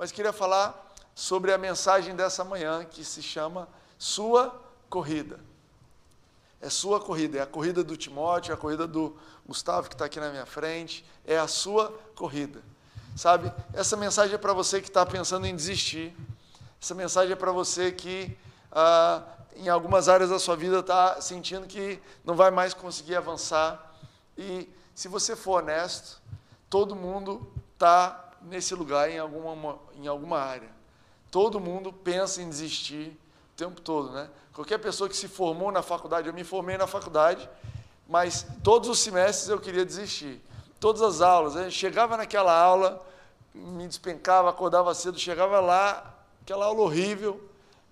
mas queria falar sobre a mensagem dessa manhã que se chama Sua Corrida. É sua corrida, é a corrida do Timóteo, é a corrida do Gustavo que está aqui na minha frente, é a sua corrida. Sabe, essa mensagem é para você que está pensando em desistir, essa mensagem é para você que ah, em algumas áreas da sua vida está sentindo que não vai mais conseguir avançar. E se você for honesto, todo mundo está nesse lugar em alguma, em alguma área. Todo mundo pensa em desistir o tempo todo, né? Qualquer pessoa que se formou na faculdade, eu me formei na faculdade, mas todos os semestres eu queria desistir. Todas as aulas, eu chegava naquela aula, me despencava, acordava cedo, chegava lá, aquela aula horrível,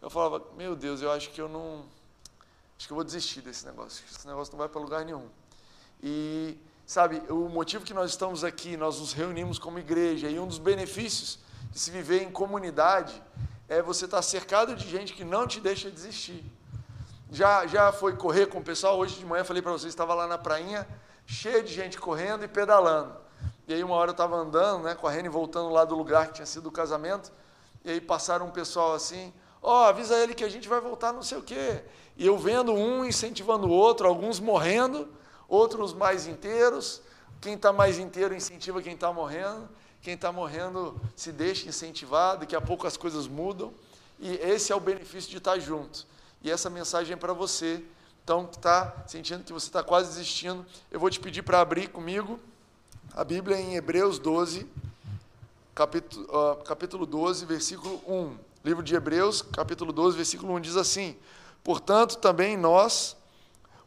eu falava, meu Deus, eu acho que eu não. Acho que eu vou desistir desse negócio, esse negócio não vai para lugar nenhum. E, sabe, o motivo que nós estamos aqui, nós nos reunimos como igreja, e um dos benefícios de se viver em comunidade é você estar cercado de gente que não te deixa desistir. Já, já foi correr com o pessoal? Hoje de manhã falei para vocês, estava lá na prainha, cheio de gente correndo e pedalando. E aí uma hora eu estava andando, né, correndo e voltando lá do lugar que tinha sido o casamento, e aí passaram um pessoal assim, ó, oh, avisa ele que a gente vai voltar não sei o quê. E eu vendo um incentivando o outro, alguns morrendo, outros mais inteiros. Quem está mais inteiro incentiva quem está morrendo. Quem está morrendo se deixa incentivar, daqui a pouco as coisas mudam. E esse é o benefício de estar junto. E essa mensagem é para você, então, que está sentindo que você está quase desistindo. Eu vou te pedir para abrir comigo a Bíblia em Hebreus 12, capítulo, uh, capítulo 12, versículo 1. Livro de Hebreus, capítulo 12, versículo 1 diz assim: Portanto, também nós,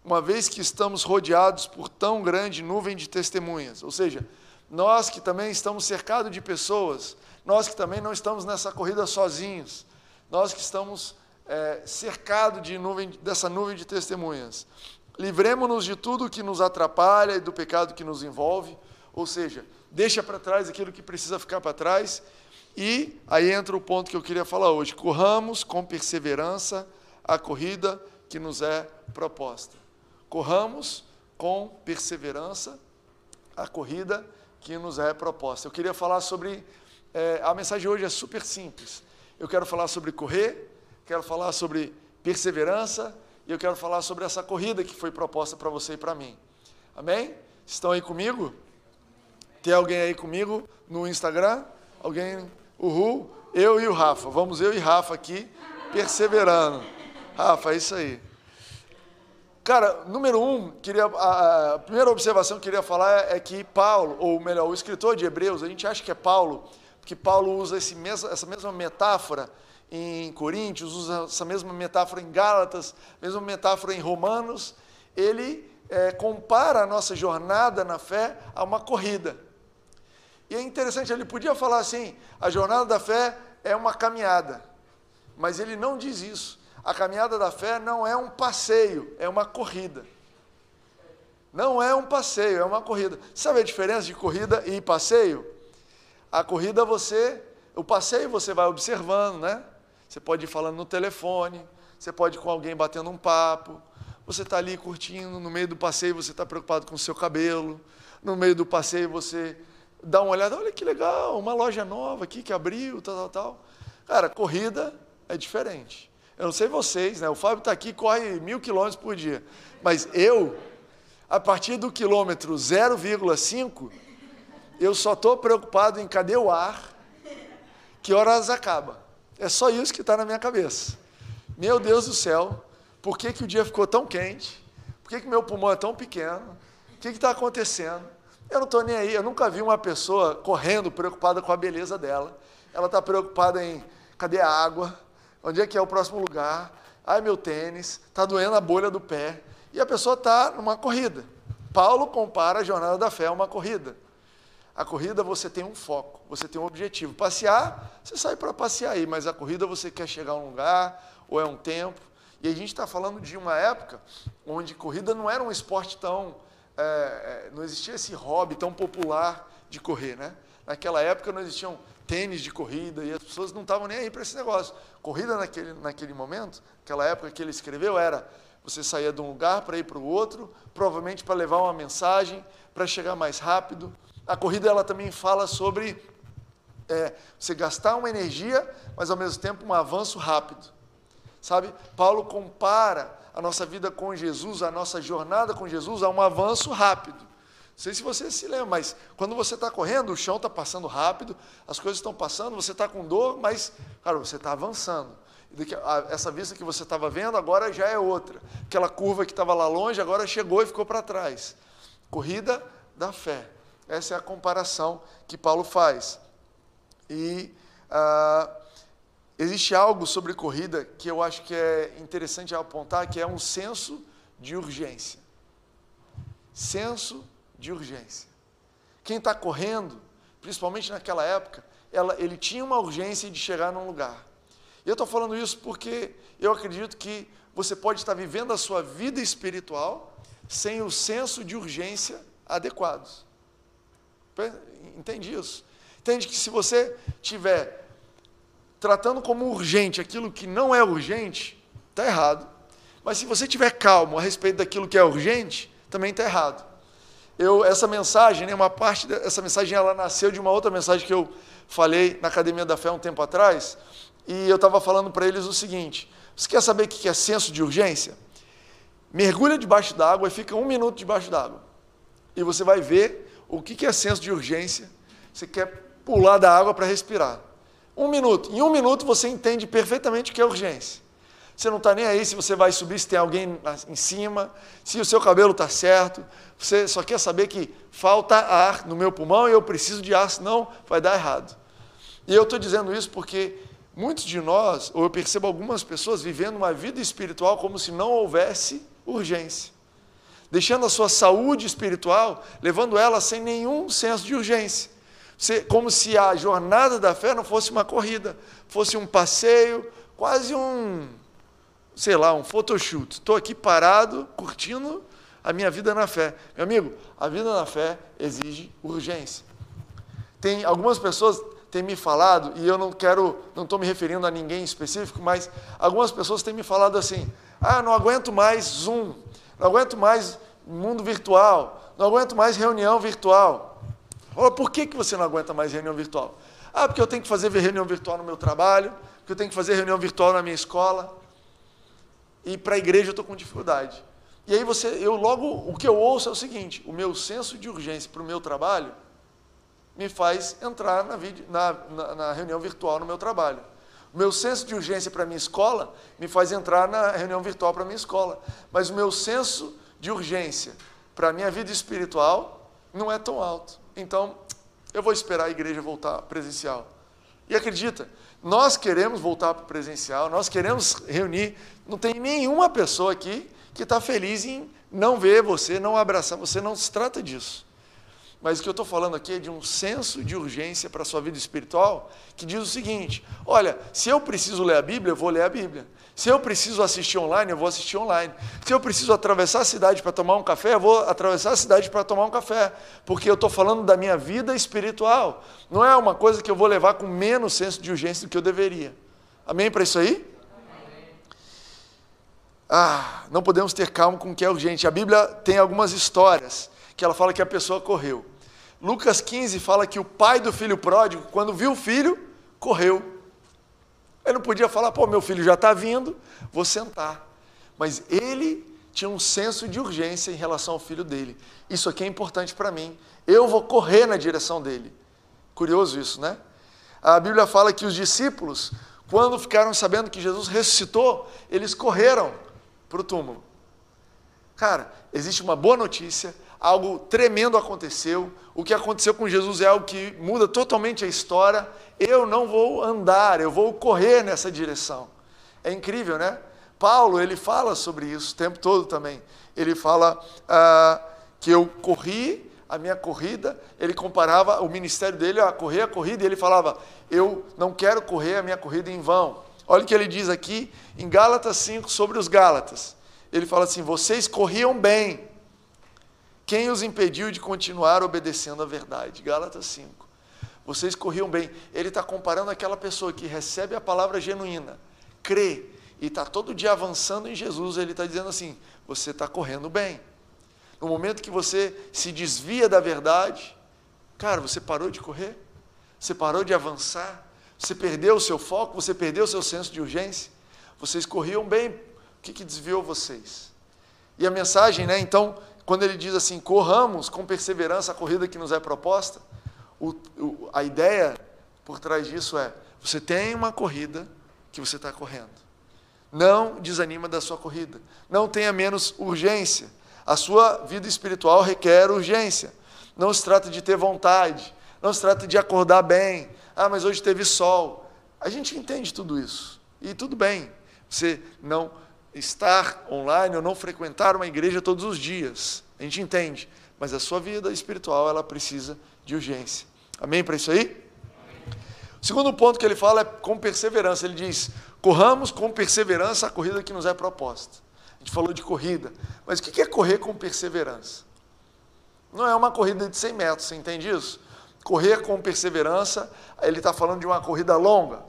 uma vez que estamos rodeados por tão grande nuvem de testemunhas, ou seja, nós que também estamos cercados de pessoas, nós que também não estamos nessa corrida sozinhos, nós que estamos é, cercados de nuvem, dessa nuvem de testemunhas, livremos-nos de tudo que nos atrapalha e do pecado que nos envolve, ou seja, deixa para trás aquilo que precisa ficar para trás. E aí entra o ponto que eu queria falar hoje: corramos com perseverança a corrida que nos é proposta. Corramos com perseverança a corrida que nos é proposta. Eu queria falar sobre. É, a mensagem de hoje é super simples. Eu quero falar sobre correr, quero falar sobre perseverança e eu quero falar sobre essa corrida que foi proposta para você e para mim. Amém? Estão aí comigo? Tem alguém aí comigo no Instagram? Alguém Uhul, eu e o Rafa. Vamos eu e Rafa aqui, perseverando. Rafa, é isso aí. Cara, número um, queria, a, a primeira observação que eu queria falar é, é que Paulo, ou melhor, o escritor de Hebreus, a gente acha que é Paulo, porque Paulo usa esse mesmo, essa mesma metáfora em Coríntios, usa essa mesma metáfora em Gálatas, mesma metáfora em Romanos. Ele é, compara a nossa jornada na fé a uma corrida. E é interessante, ele podia falar assim: a jornada da fé é uma caminhada, mas ele não diz isso. A caminhada da fé não é um passeio, é uma corrida. Não é um passeio, é uma corrida. Sabe a diferença de corrida e passeio? A corrida você, o passeio você vai observando, né? Você pode ir falando no telefone, você pode ir com alguém batendo um papo, você está ali curtindo, no meio do passeio você está preocupado com o seu cabelo, no meio do passeio você dá uma olhada, olha que legal, uma loja nova aqui que abriu, tal, tal, tal. Cara, corrida é diferente. Eu não sei vocês, né? O Fábio está aqui, corre mil quilômetros por dia. Mas eu, a partir do quilômetro 0,5, eu só estou preocupado em cadê o ar, que horas acaba. É só isso que está na minha cabeça. Meu Deus do céu, por que, que o dia ficou tão quente? Por que, que meu pulmão é tão pequeno? O que está acontecendo? Eu não estou nem aí, eu nunca vi uma pessoa correndo preocupada com a beleza dela. Ela está preocupada em cadê a água? Onde é que é o próximo lugar? Ai, meu tênis, está doendo a bolha do pé. E a pessoa está numa corrida. Paulo compara a jornada da fé a uma corrida. A corrida você tem um foco, você tem um objetivo. Passear, você sai para passear aí, mas a corrida você quer chegar a um lugar, ou é um tempo. E a gente está falando de uma época onde corrida não era um esporte tão é, é, não existia esse hobby tão popular de correr, né? Naquela época não existiam tênis de corrida e as pessoas não estavam nem aí para esse negócio. Corrida naquele, naquele momento, aquela época que ele escreveu, era você saía de um lugar para ir para o outro, provavelmente para levar uma mensagem, para chegar mais rápido. A corrida ela também fala sobre é você gastar uma energia, mas ao mesmo tempo um avanço rápido. Sabe? Paulo compara a nossa vida com Jesus, a nossa jornada com Jesus, a um avanço rápido. Sei se você se lembra, mas quando você está correndo, o chão está passando rápido, as coisas estão passando, você está com dor, mas, cara, você está avançando. Essa vista que você estava vendo agora já é outra. Aquela curva que estava lá longe agora chegou e ficou para trás. Corrida da fé. Essa é a comparação que Paulo faz. E ah, existe algo sobre corrida que eu acho que é interessante apontar, que é um senso de urgência. Senso de urgência. Quem está correndo, principalmente naquela época, ela, ele tinha uma urgência de chegar num lugar. E eu estou falando isso porque eu acredito que você pode estar vivendo a sua vida espiritual sem o senso de urgência adequados. Entende isso? Entende que se você tiver tratando como urgente aquilo que não é urgente, está errado. Mas se você tiver calmo a respeito daquilo que é urgente, também está errado. Eu, essa mensagem, né, uma parte dessa mensagem, ela nasceu de uma outra mensagem que eu falei na Academia da Fé um tempo atrás, e eu estava falando para eles o seguinte: você quer saber o que é senso de urgência? Mergulha debaixo d'água e fica um minuto debaixo d'água. E você vai ver o que é senso de urgência. Você quer pular da água para respirar. Um minuto. Em um minuto você entende perfeitamente o que é urgência. Você não está nem aí se você vai subir, se tem alguém em cima, se o seu cabelo está certo. Você só quer saber que falta ar no meu pulmão e eu preciso de ar, senão vai dar errado. E eu estou dizendo isso porque muitos de nós, ou eu percebo algumas pessoas vivendo uma vida espiritual como se não houvesse urgência. Deixando a sua saúde espiritual, levando ela sem nenhum senso de urgência como se a jornada da fé não fosse uma corrida, fosse um passeio, quase um, sei lá, um photoshoot. Estou aqui parado, curtindo a minha vida na fé. Meu amigo, a vida na fé exige urgência. Tem algumas pessoas têm me falado, e eu não quero, não estou me referindo a ninguém específico, mas algumas pessoas têm me falado assim: ah, não aguento mais Zoom, não aguento mais mundo virtual, não aguento mais reunião virtual. Fala, por que, que você não aguenta mais reunião virtual? Ah, porque eu tenho que fazer reunião virtual no meu trabalho, porque eu tenho que fazer reunião virtual na minha escola. E para a igreja eu estou com dificuldade. E aí você, eu logo, o que eu ouço é o seguinte: o meu senso de urgência para o meu trabalho me faz entrar na, na, na, na reunião virtual no meu trabalho. O meu senso de urgência para a minha escola me faz entrar na reunião virtual para a minha escola. Mas o meu senso de urgência para a minha vida espiritual não é tão alto. Então, eu vou esperar a igreja voltar presencial. E acredita, nós queremos voltar para o presencial, nós queremos reunir. Não tem nenhuma pessoa aqui que está feliz em não ver você, não abraçar você, não se trata disso. Mas o que eu estou falando aqui é de um senso de urgência para a sua vida espiritual, que diz o seguinte: olha, se eu preciso ler a Bíblia, eu vou ler a Bíblia. Se eu preciso assistir online, eu vou assistir online. Se eu preciso atravessar a cidade para tomar um café, eu vou atravessar a cidade para tomar um café. Porque eu estou falando da minha vida espiritual. Não é uma coisa que eu vou levar com menos senso de urgência do que eu deveria. Amém para isso aí? Ah, não podemos ter calma com o que é urgente. A Bíblia tem algumas histórias que ela fala que a pessoa correu. Lucas 15 fala que o pai do filho pródigo, quando viu o filho, correu. Ele não podia falar, pô, meu filho já está vindo, vou sentar. Mas ele tinha um senso de urgência em relação ao filho dele. Isso aqui é importante para mim. Eu vou correr na direção dele. Curioso isso, né? A Bíblia fala que os discípulos, quando ficaram sabendo que Jesus ressuscitou, eles correram para o túmulo. Cara, existe uma boa notícia, algo tremendo aconteceu. O que aconteceu com Jesus é algo que muda totalmente a história eu não vou andar, eu vou correr nessa direção. É incrível, né? Paulo, ele fala sobre isso o tempo todo também. Ele fala ah, que eu corri a minha corrida, ele comparava o ministério dele a correr a corrida, e ele falava, eu não quero correr a minha corrida em vão. Olha o que ele diz aqui em Gálatas 5 sobre os Gálatas. Ele fala assim: vocês corriam bem. Quem os impediu de continuar obedecendo a verdade? Gálatas 5 vocês corriam bem. Ele está comparando aquela pessoa que recebe a palavra genuína, crê e está todo dia avançando em Jesus. Ele está dizendo assim: você está correndo bem. No momento que você se desvia da verdade, cara, você parou de correr. Você parou de avançar? Você perdeu o seu foco? Você perdeu o seu senso de urgência? Vocês corriam bem, o que, que desviou vocês? E a mensagem, né? Então, quando ele diz assim, corramos com perseverança a corrida que nos é proposta, o, o, a ideia por trás disso é: você tem uma corrida que você está correndo. Não desanima da sua corrida. Não tenha menos urgência. A sua vida espiritual requer urgência. Não se trata de ter vontade. Não se trata de acordar bem. Ah, mas hoje teve sol. A gente entende tudo isso. E tudo bem. Você não estar online ou não frequentar uma igreja todos os dias. A gente entende. Mas a sua vida espiritual, ela precisa de urgência. Amém para isso aí? O segundo ponto que ele fala é com perseverança. Ele diz: corramos com perseverança a corrida que nos é proposta. A gente falou de corrida, mas o que é correr com perseverança? Não é uma corrida de 100 metros, você entende isso? Correr com perseverança, ele está falando de uma corrida longa.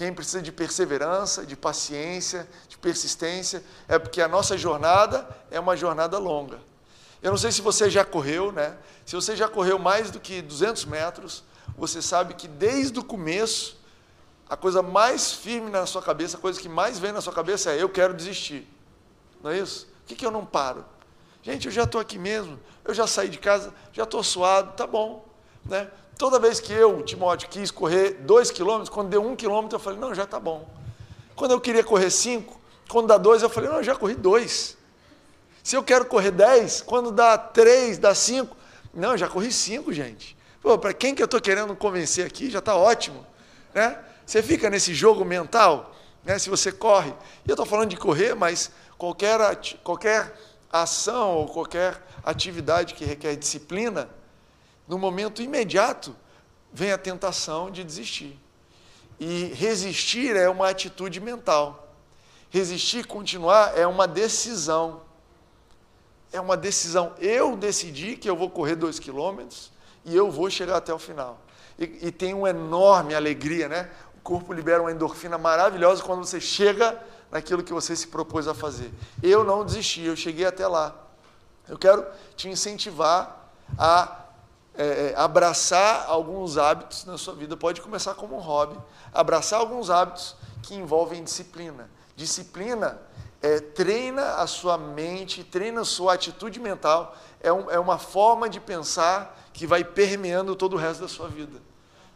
Quem precisa de perseverança, de paciência, de persistência, é porque a nossa jornada é uma jornada longa. Eu não sei se você já correu, né? Se você já correu mais do que 200 metros, você sabe que desde o começo, a coisa mais firme na sua cabeça, a coisa que mais vem na sua cabeça é: eu quero desistir. Não é isso? Por que, que eu não paro? Gente, eu já estou aqui mesmo, eu já saí de casa, já estou suado, tá bom. Né? Toda vez que eu, Timóteo, quis correr dois quilômetros, quando deu um quilômetro, eu falei, não, já está bom. Quando eu queria correr cinco, quando dá dois, eu falei, não, eu já corri dois. Se eu quero correr dez, quando dá três, dá cinco, não, eu já corri cinco, gente. Para quem que eu estou querendo convencer aqui, já está ótimo. Né? Você fica nesse jogo mental, né? se você corre. E eu estou falando de correr, mas qualquer, qualquer ação ou qualquer atividade que requer disciplina, no momento imediato, vem a tentação de desistir. E resistir é uma atitude mental. Resistir, continuar, é uma decisão. É uma decisão. Eu decidi que eu vou correr dois quilômetros e eu vou chegar até o final. E, e tem uma enorme alegria, né? O corpo libera uma endorfina maravilhosa quando você chega naquilo que você se propôs a fazer. Eu não desisti, eu cheguei até lá. Eu quero te incentivar a é, é abraçar alguns hábitos na sua vida. Pode começar como um hobby. Abraçar alguns hábitos que envolvem disciplina. Disciplina é, treina a sua mente, treina a sua atitude mental. É, um, é uma forma de pensar que vai permeando todo o resto da sua vida.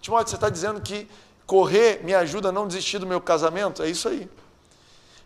Timóteo, você está dizendo que correr me ajuda a não desistir do meu casamento? É isso aí.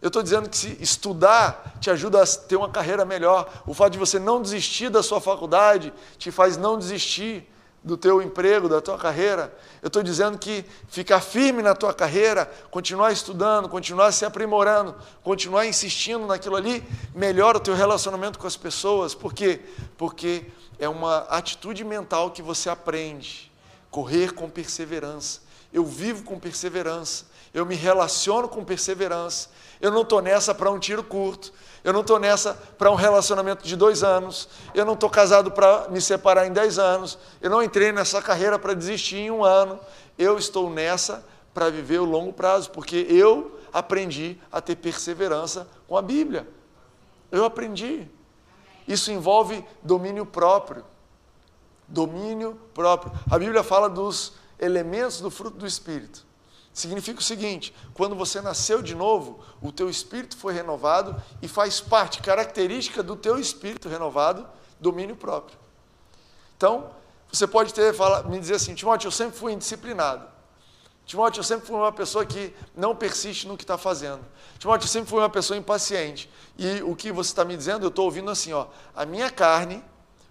Eu estou dizendo que se estudar te ajuda a ter uma carreira melhor. O fato de você não desistir da sua faculdade te faz não desistir do teu emprego, da tua carreira. Eu estou dizendo que ficar firme na tua carreira, continuar estudando, continuar se aprimorando, continuar insistindo naquilo ali, melhora o teu relacionamento com as pessoas. Por quê? Porque é uma atitude mental que você aprende. Correr com perseverança. Eu vivo com perseverança. Eu me relaciono com perseverança. Eu não estou nessa para um tiro curto. Eu não estou nessa para um relacionamento de dois anos. Eu não estou casado para me separar em dez anos. Eu não entrei nessa carreira para desistir em um ano. Eu estou nessa para viver o longo prazo, porque eu aprendi a ter perseverança com a Bíblia. Eu aprendi. Isso envolve domínio próprio. Domínio próprio. A Bíblia fala dos elementos do fruto do Espírito. Significa o seguinte: quando você nasceu de novo, o teu espírito foi renovado e faz parte, característica do teu espírito renovado, domínio próprio. Então, você pode ter fala, me dizer assim, Timóteo, eu sempre fui indisciplinado. Timóteo, eu sempre fui uma pessoa que não persiste no que está fazendo. Timóteo, eu sempre fui uma pessoa impaciente. E o que você está me dizendo, eu estou ouvindo assim, ó, a minha carne,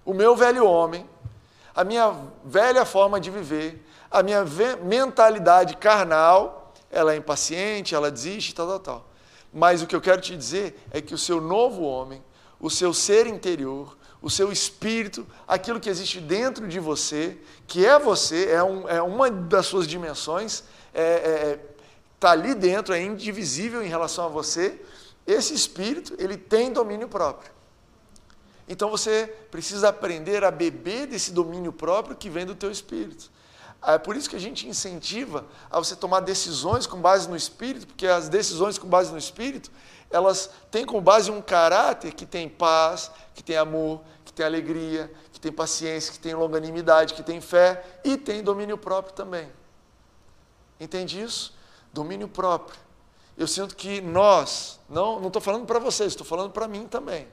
o meu velho homem, a minha velha forma de viver, a minha mentalidade carnal, ela é impaciente, ela desiste, tal, tal, tal. Mas o que eu quero te dizer é que o seu novo homem, o seu ser interior, o seu espírito, aquilo que existe dentro de você, que é você, é, um, é uma das suas dimensões, está é, é, tá ali dentro, é indivisível em relação a você. Esse espírito, ele tem domínio próprio. Então você precisa aprender a beber desse domínio próprio que vem do teu espírito. É por isso que a gente incentiva a você tomar decisões com base no espírito, porque as decisões com base no espírito, elas têm como base um caráter que tem paz, que tem amor, que tem alegria, que tem paciência, que tem longanimidade, que tem fé e tem domínio próprio também. Entende isso? Domínio próprio. Eu sinto que nós, não estou falando para vocês, estou falando para mim também.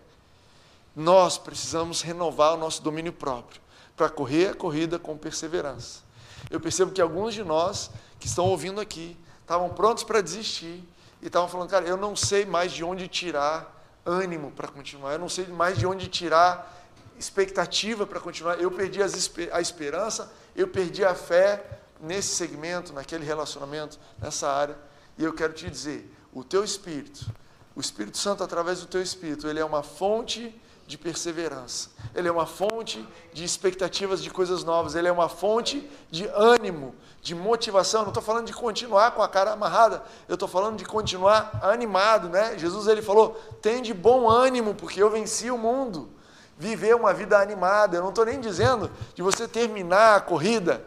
Nós precisamos renovar o nosso domínio próprio para correr a corrida com perseverança. Eu percebo que alguns de nós que estão ouvindo aqui estavam prontos para desistir e estavam falando, cara, eu não sei mais de onde tirar ânimo para continuar, eu não sei mais de onde tirar expectativa para continuar. Eu perdi a esperança, eu perdi a fé nesse segmento, naquele relacionamento, nessa área. E eu quero te dizer, o teu espírito, o Espírito Santo através do teu espírito, ele é uma fonte de perseverança. Ele é uma fonte de expectativas de coisas novas. Ele é uma fonte de ânimo, de motivação. não estou falando de continuar com a cara amarrada. Eu estou falando de continuar animado, né? Jesus ele falou: "Tem de bom ânimo, porque eu venci o mundo". Viver uma vida animada. Eu não estou nem dizendo de você terminar a corrida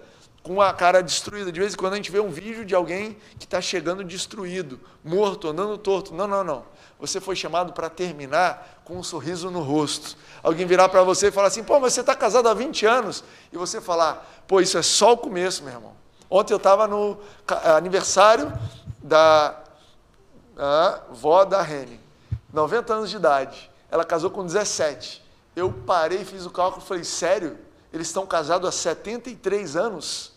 com a cara destruída. De vez em quando a gente vê um vídeo de alguém que está chegando destruído, morto, andando torto. Não, não, não. Você foi chamado para terminar com um sorriso no rosto. Alguém virar para você e falar assim: pô, mas você está casado há 20 anos. E você falar: pô, isso é só o começo, meu irmão. Ontem eu estava no aniversário da vó da Rene, 90 anos de idade. Ela casou com 17. Eu parei, fiz o cálculo e falei: sério? Eles estão casados há 73 anos?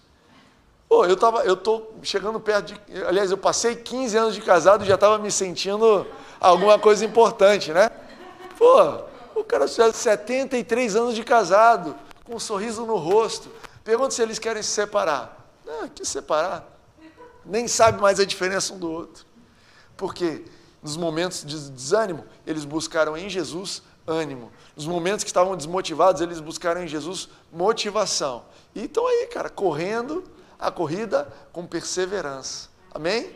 Pô, eu tava, eu tô chegando perto de, aliás, eu passei 15 anos de casado e já estava me sentindo alguma coisa importante, né? Pô, o cara tinha 73 anos de casado, com um sorriso no rosto. Pergunta se eles querem se separar. Não, que separar? Nem sabe mais a diferença um do outro. Porque nos momentos de desânimo, eles buscaram em Jesus ânimo. Nos momentos que estavam desmotivados, eles buscaram em Jesus motivação. E estão aí, cara, correndo a corrida com perseverança. Amém?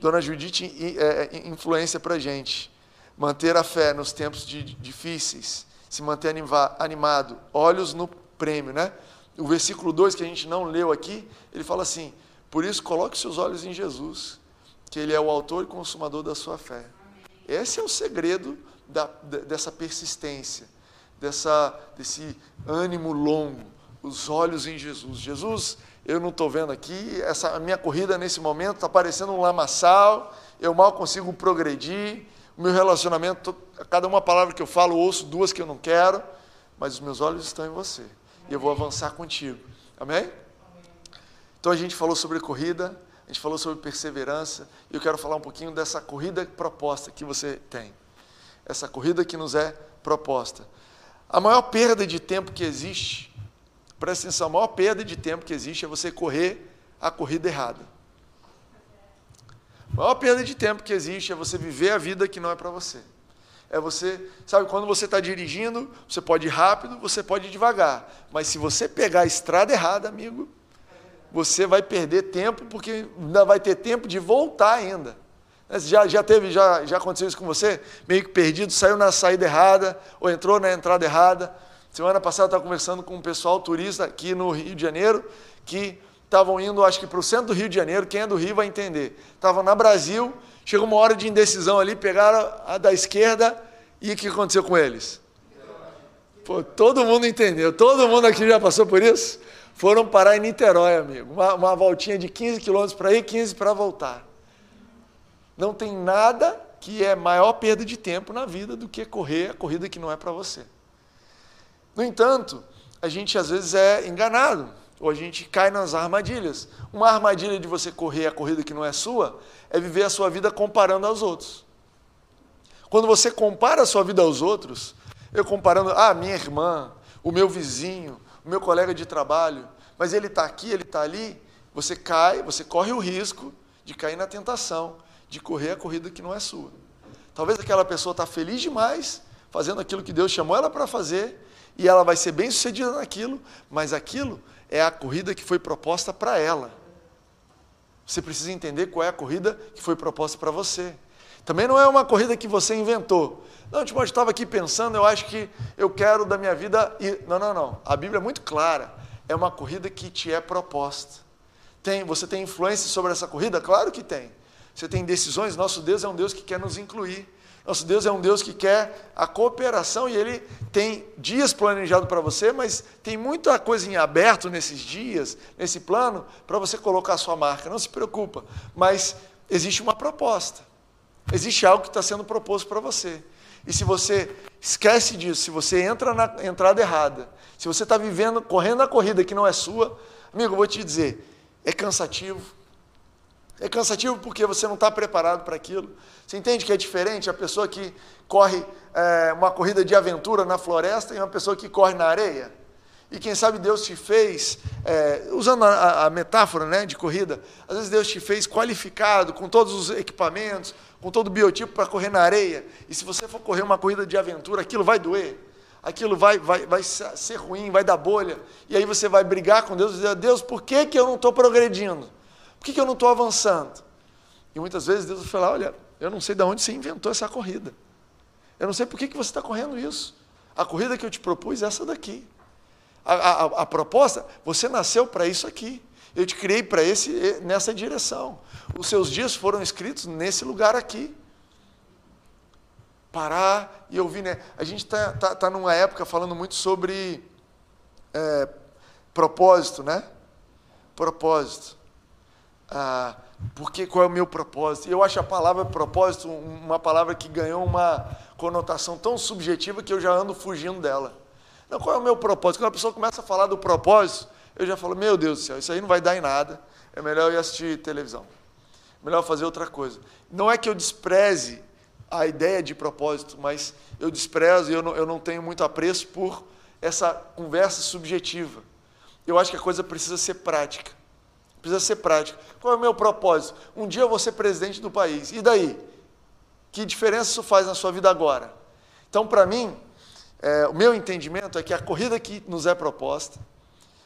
Dona Judite é, é influência para gente. Manter a fé nos tempos de, difíceis, se manter animado, olhos no prêmio, né? O versículo 2 que a gente não leu aqui, ele fala assim: Por isso coloque seus olhos em Jesus, que Ele é o autor e consumador da sua fé. Esse é o segredo da, dessa persistência, dessa, desse ânimo longo, os olhos em Jesus. Jesus eu não estou vendo aqui, essa minha corrida nesse momento está parecendo um lamaçal, eu mal consigo progredir, o meu relacionamento, cada uma palavra que eu falo, ouço duas que eu não quero, mas os meus olhos estão em você, e eu vou avançar contigo. Amém? Então a gente falou sobre corrida, a gente falou sobre perseverança, e eu quero falar um pouquinho dessa corrida proposta que você tem. Essa corrida que nos é proposta. A maior perda de tempo que existe Presta atenção, a maior perda de tempo que existe é você correr a corrida errada. A maior perda de tempo que existe é você viver a vida que não é para você. É você, sabe, quando você está dirigindo, você pode ir rápido, você pode ir devagar. Mas se você pegar a estrada errada, amigo, você vai perder tempo, porque ainda vai ter tempo de voltar ainda. Já, já teve, já, já aconteceu isso com você? Meio que perdido, saiu na saída errada, ou entrou na entrada errada. Semana passada eu estava conversando com um pessoal turista aqui no Rio de Janeiro, que estavam indo, acho que para o centro do Rio de Janeiro, quem é do Rio vai entender. Estavam na Brasil, chegou uma hora de indecisão ali, pegaram a da esquerda e o que aconteceu com eles? Pô, todo mundo entendeu, todo mundo aqui já passou por isso? Foram parar em Niterói, amigo. Uma, uma voltinha de 15 quilômetros para ir, 15 para voltar. Não tem nada que é maior perda de tempo na vida do que correr a corrida que não é para você. No entanto, a gente às vezes é enganado, ou a gente cai nas armadilhas. Uma armadilha de você correr a corrida que não é sua é viver a sua vida comparando aos outros. Quando você compara a sua vida aos outros, eu comparando, ah, minha irmã, o meu vizinho, o meu colega de trabalho, mas ele está aqui, ele está ali, você cai, você corre o risco de cair na tentação de correr a corrida que não é sua. Talvez aquela pessoa está feliz demais, fazendo aquilo que Deus chamou ela para fazer, e ela vai ser bem sucedida naquilo, mas aquilo é a corrida que foi proposta para ela. Você precisa entender qual é a corrida que foi proposta para você. Também não é uma corrida que você inventou. Não, Timóteo, estava aqui pensando, eu acho que eu quero da minha vida ir. Não, não, não. A Bíblia é muito clara. É uma corrida que te é proposta. Tem, você tem influência sobre essa corrida? Claro que tem. Você tem decisões, nosso Deus é um Deus que quer nos incluir. Nosso Deus é um Deus que quer a cooperação e Ele tem dias planejados para você, mas tem muita coisa em aberto nesses dias, nesse plano, para você colocar a sua marca. Não se preocupa, mas existe uma proposta, existe algo que está sendo proposto para você. E se você esquece disso, se você entra na entrada errada, se você está vivendo, correndo a corrida que não é sua, amigo, eu vou te dizer, é cansativo. É cansativo porque você não está preparado para aquilo. Você entende que é diferente a pessoa que corre é, uma corrida de aventura na floresta e uma pessoa que corre na areia? E quem sabe Deus te fez, é, usando a, a, metáfora né, de corrida, às vezes Deus te fez qualificado, com todos os equipamentos, com todo o biotipo para correr na areia. E se você for correr uma corrida de aventura, aquilo vai doer, aquilo vai, vai, vai ser ruim, vai dar bolha. E aí você vai brigar com Deus e dizer: Deus, por que, que eu não estou progredindo? Por que, que eu não estou avançando? E muitas vezes Deus vai falar: Olha, eu não sei de onde você inventou essa corrida. Eu não sei por que, que você está correndo isso. A corrida que eu te propus é essa daqui. A, a, a proposta, você nasceu para isso aqui. Eu te criei para esse nessa direção. Os seus dias foram escritos nesse lugar aqui. Parar e ouvir, né? A gente está tá, tá numa época falando muito sobre é, propósito, né? Propósito. Ah, porque qual é o meu propósito? Eu acho a palavra propósito uma palavra que ganhou uma conotação tão subjetiva que eu já ando fugindo dela. Não, qual é o meu propósito? Quando a pessoa começa a falar do propósito, eu já falo, meu Deus do céu, isso aí não vai dar em nada. É melhor eu ir assistir televisão. Melhor fazer outra coisa. Não é que eu despreze a ideia de propósito, mas eu desprezo e eu não, eu não tenho muito apreço por essa conversa subjetiva. Eu acho que a coisa precisa ser prática. Precisa ser prática. Qual é o meu propósito? Um dia eu vou ser presidente do país. E daí? Que diferença isso faz na sua vida agora? Então, para mim, é, o meu entendimento é que a corrida que nos é proposta,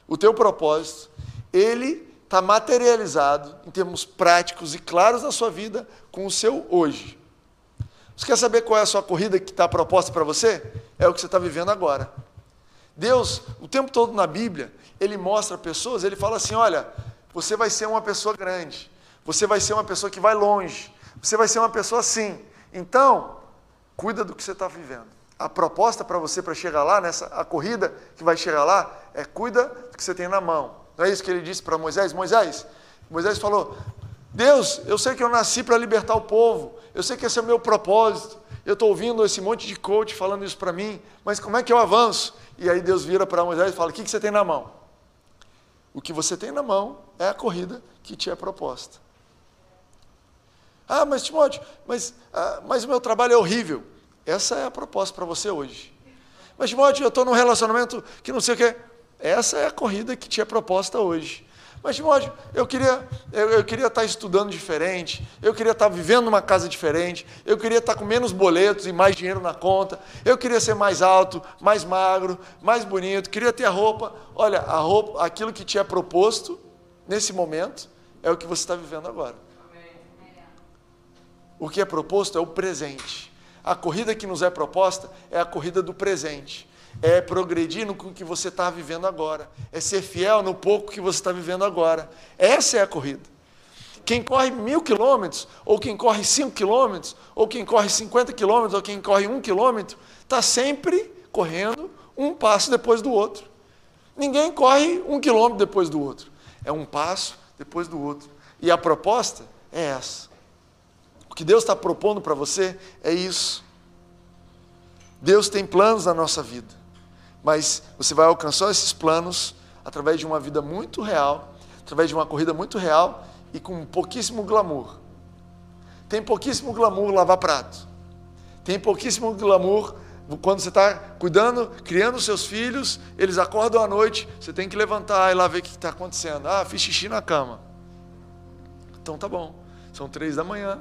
o teu propósito, ele está materializado em termos práticos e claros na sua vida com o seu hoje. Você quer saber qual é a sua corrida que está proposta para você? É o que você está vivendo agora. Deus, o tempo todo na Bíblia, ele mostra pessoas, ele fala assim: olha, você vai ser uma pessoa grande, você vai ser uma pessoa que vai longe, você vai ser uma pessoa assim. Então, cuida do que você está vivendo. A proposta para você para chegar lá, nessa a corrida que vai chegar lá, é cuida do que você tem na mão. Não é isso que ele disse para Moisés? Moisés, Moisés falou: Deus, eu sei que eu nasci para libertar o povo, eu sei que esse é o meu propósito. Eu estou ouvindo esse monte de coach falando isso para mim, mas como é que eu avanço? E aí Deus vira para Moisés e fala: O que, que você tem na mão? O que você tem na mão é a corrida que te é proposta. Ah, mas Timóteo, mas, ah, mas o meu trabalho é horrível. Essa é a proposta para você hoje. Mas Timóteo, eu estou num relacionamento que não sei o quê. Essa é a corrida que te é proposta hoje. Mas Timóteo, eu queria, eu, eu, queria estar estudando diferente, eu queria estar vivendo numa casa diferente, eu queria estar com menos boletos e mais dinheiro na conta, eu queria ser mais alto, mais magro, mais bonito, queria ter a roupa. Olha, a roupa, aquilo que te é proposto nesse momento é o que você está vivendo agora. O que é proposto é o presente. A corrida que nos é proposta é a corrida do presente é progredir no que você está vivendo agora, é ser fiel no pouco que você está vivendo agora. Essa é a corrida. Quem corre mil quilômetros, ou quem corre cinco quilômetros, ou quem corre cinquenta quilômetros, ou quem corre um quilômetro, está sempre correndo um passo depois do outro. Ninguém corre um quilômetro depois do outro. É um passo depois do outro. E a proposta é essa. O que Deus está propondo para você é isso. Deus tem planos na nossa vida mas você vai alcançar esses planos através de uma vida muito real, através de uma corrida muito real e com pouquíssimo glamour. Tem pouquíssimo glamour lavar prato. Tem pouquíssimo glamour quando você está cuidando, criando seus filhos, eles acordam à noite, você tem que levantar e lá ver o que está acontecendo. Ah, fiz xixi na cama. Então tá bom. São três da manhã.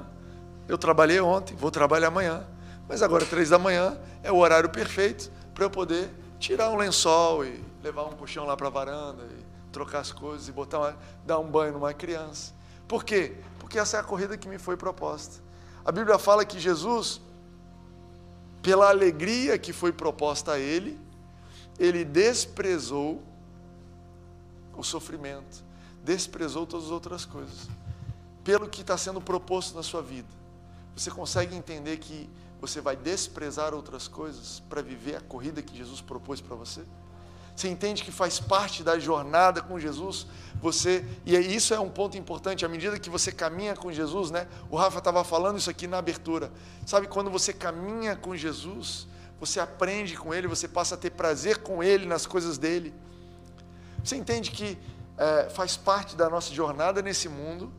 Eu trabalhei ontem, vou trabalhar amanhã. Mas agora três da manhã é o horário perfeito para eu poder tirar um lençol e levar um colchão lá para a varanda e trocar as coisas e botar uma, dar um banho numa criança. Por quê? Porque essa é a corrida que me foi proposta. A Bíblia fala que Jesus, pela alegria que foi proposta a ele, ele desprezou o Você consegue entender que você vai desprezar outras coisas para viver a corrida que Jesus propôs para você? Você entende que faz parte da jornada com Jesus? Você e isso é um ponto importante. À medida que você caminha com Jesus, né? O Rafa estava falando isso aqui na abertura. Sabe quando você caminha com Jesus, você aprende com Ele, você passa a ter prazer com Ele nas coisas dele. Você entende que é, faz parte da nossa jornada nesse mundo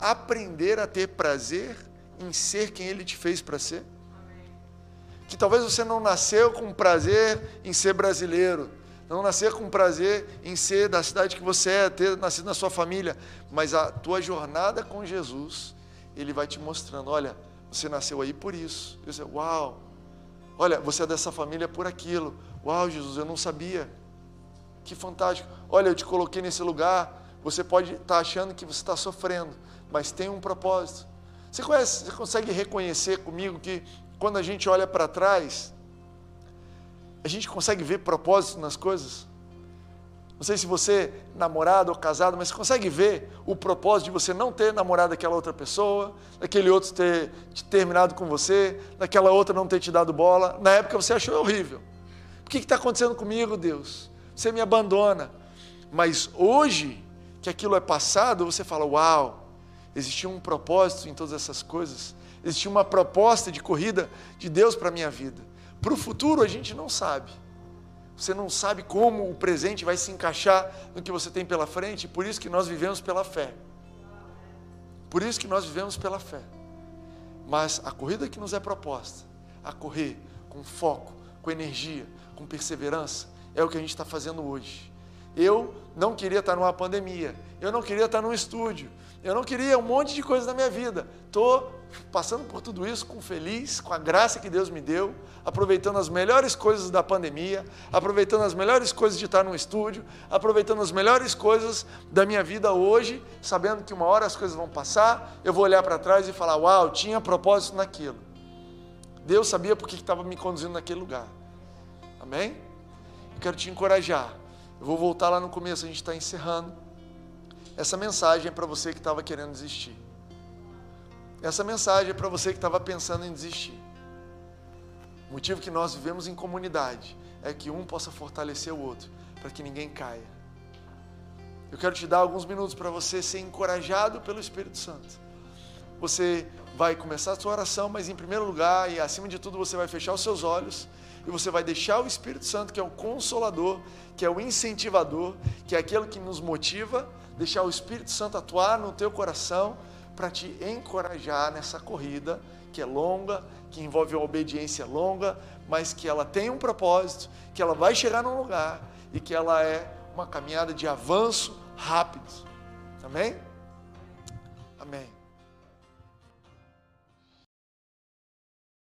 aprender a ter prazer em ser quem Ele te fez para ser? Que talvez você não nasceu com prazer em ser brasileiro, não nascer com prazer em ser da cidade que você é, ter nascido na sua família, mas a tua jornada com Jesus, Ele vai te mostrando, olha, você nasceu aí por isso. Eu sei, uau, olha, você é dessa família por aquilo. Uau, Jesus, eu não sabia. Que fantástico. Olha, eu te coloquei nesse lugar. Você pode estar tá achando que você está sofrendo, mas tem um propósito. Você, conhece, você consegue reconhecer comigo que quando a gente olha para trás, a gente consegue ver propósito nas coisas? Não sei se você, namorado ou casado, mas você consegue ver o propósito de você não ter namorado aquela outra pessoa, daquele outro ter terminado com você, daquela outra não ter te dado bola. Na época você achou horrível. O que está acontecendo comigo, Deus? Você me abandona. Mas hoje, que aquilo é passado, você fala: Uau, existia um propósito em todas essas coisas, existia uma proposta de corrida de Deus para a minha vida. Para o futuro a gente não sabe. Você não sabe como o presente vai se encaixar no que você tem pela frente, por isso que nós vivemos pela fé. Por isso que nós vivemos pela fé. Mas a corrida que nos é proposta, a correr com foco, com energia, com perseverança, é o que a gente está fazendo hoje. Eu não queria estar numa pandemia, eu não queria estar num estúdio, eu não queria um monte de coisa na minha vida. Estou passando por tudo isso com feliz, com a graça que Deus me deu, aproveitando as melhores coisas da pandemia, aproveitando as melhores coisas de estar num estúdio, aproveitando as melhores coisas da minha vida hoje, sabendo que uma hora as coisas vão passar, eu vou olhar para trás e falar: Uau, tinha propósito naquilo. Deus sabia por que estava me conduzindo naquele lugar. Amém? Eu quero te encorajar. Eu vou voltar lá no começo, a gente está encerrando. Essa mensagem é para você que estava querendo desistir. Essa mensagem é para você que estava pensando em desistir. O motivo que nós vivemos em comunidade é que um possa fortalecer o outro, para que ninguém caia. Eu quero te dar alguns minutos para você ser encorajado pelo Espírito Santo. Você vai começar a sua oração, mas em primeiro lugar e acima de tudo você vai fechar os seus olhos e você vai deixar o Espírito Santo, que é o consolador, que é o incentivador, que é aquele que nos motiva deixar o Espírito Santo atuar no teu coração para te encorajar nessa corrida que é longa, que envolve uma obediência longa, mas que ela tem um propósito, que ela vai chegar num lugar e que ela é uma caminhada de avanço rápido. Amém?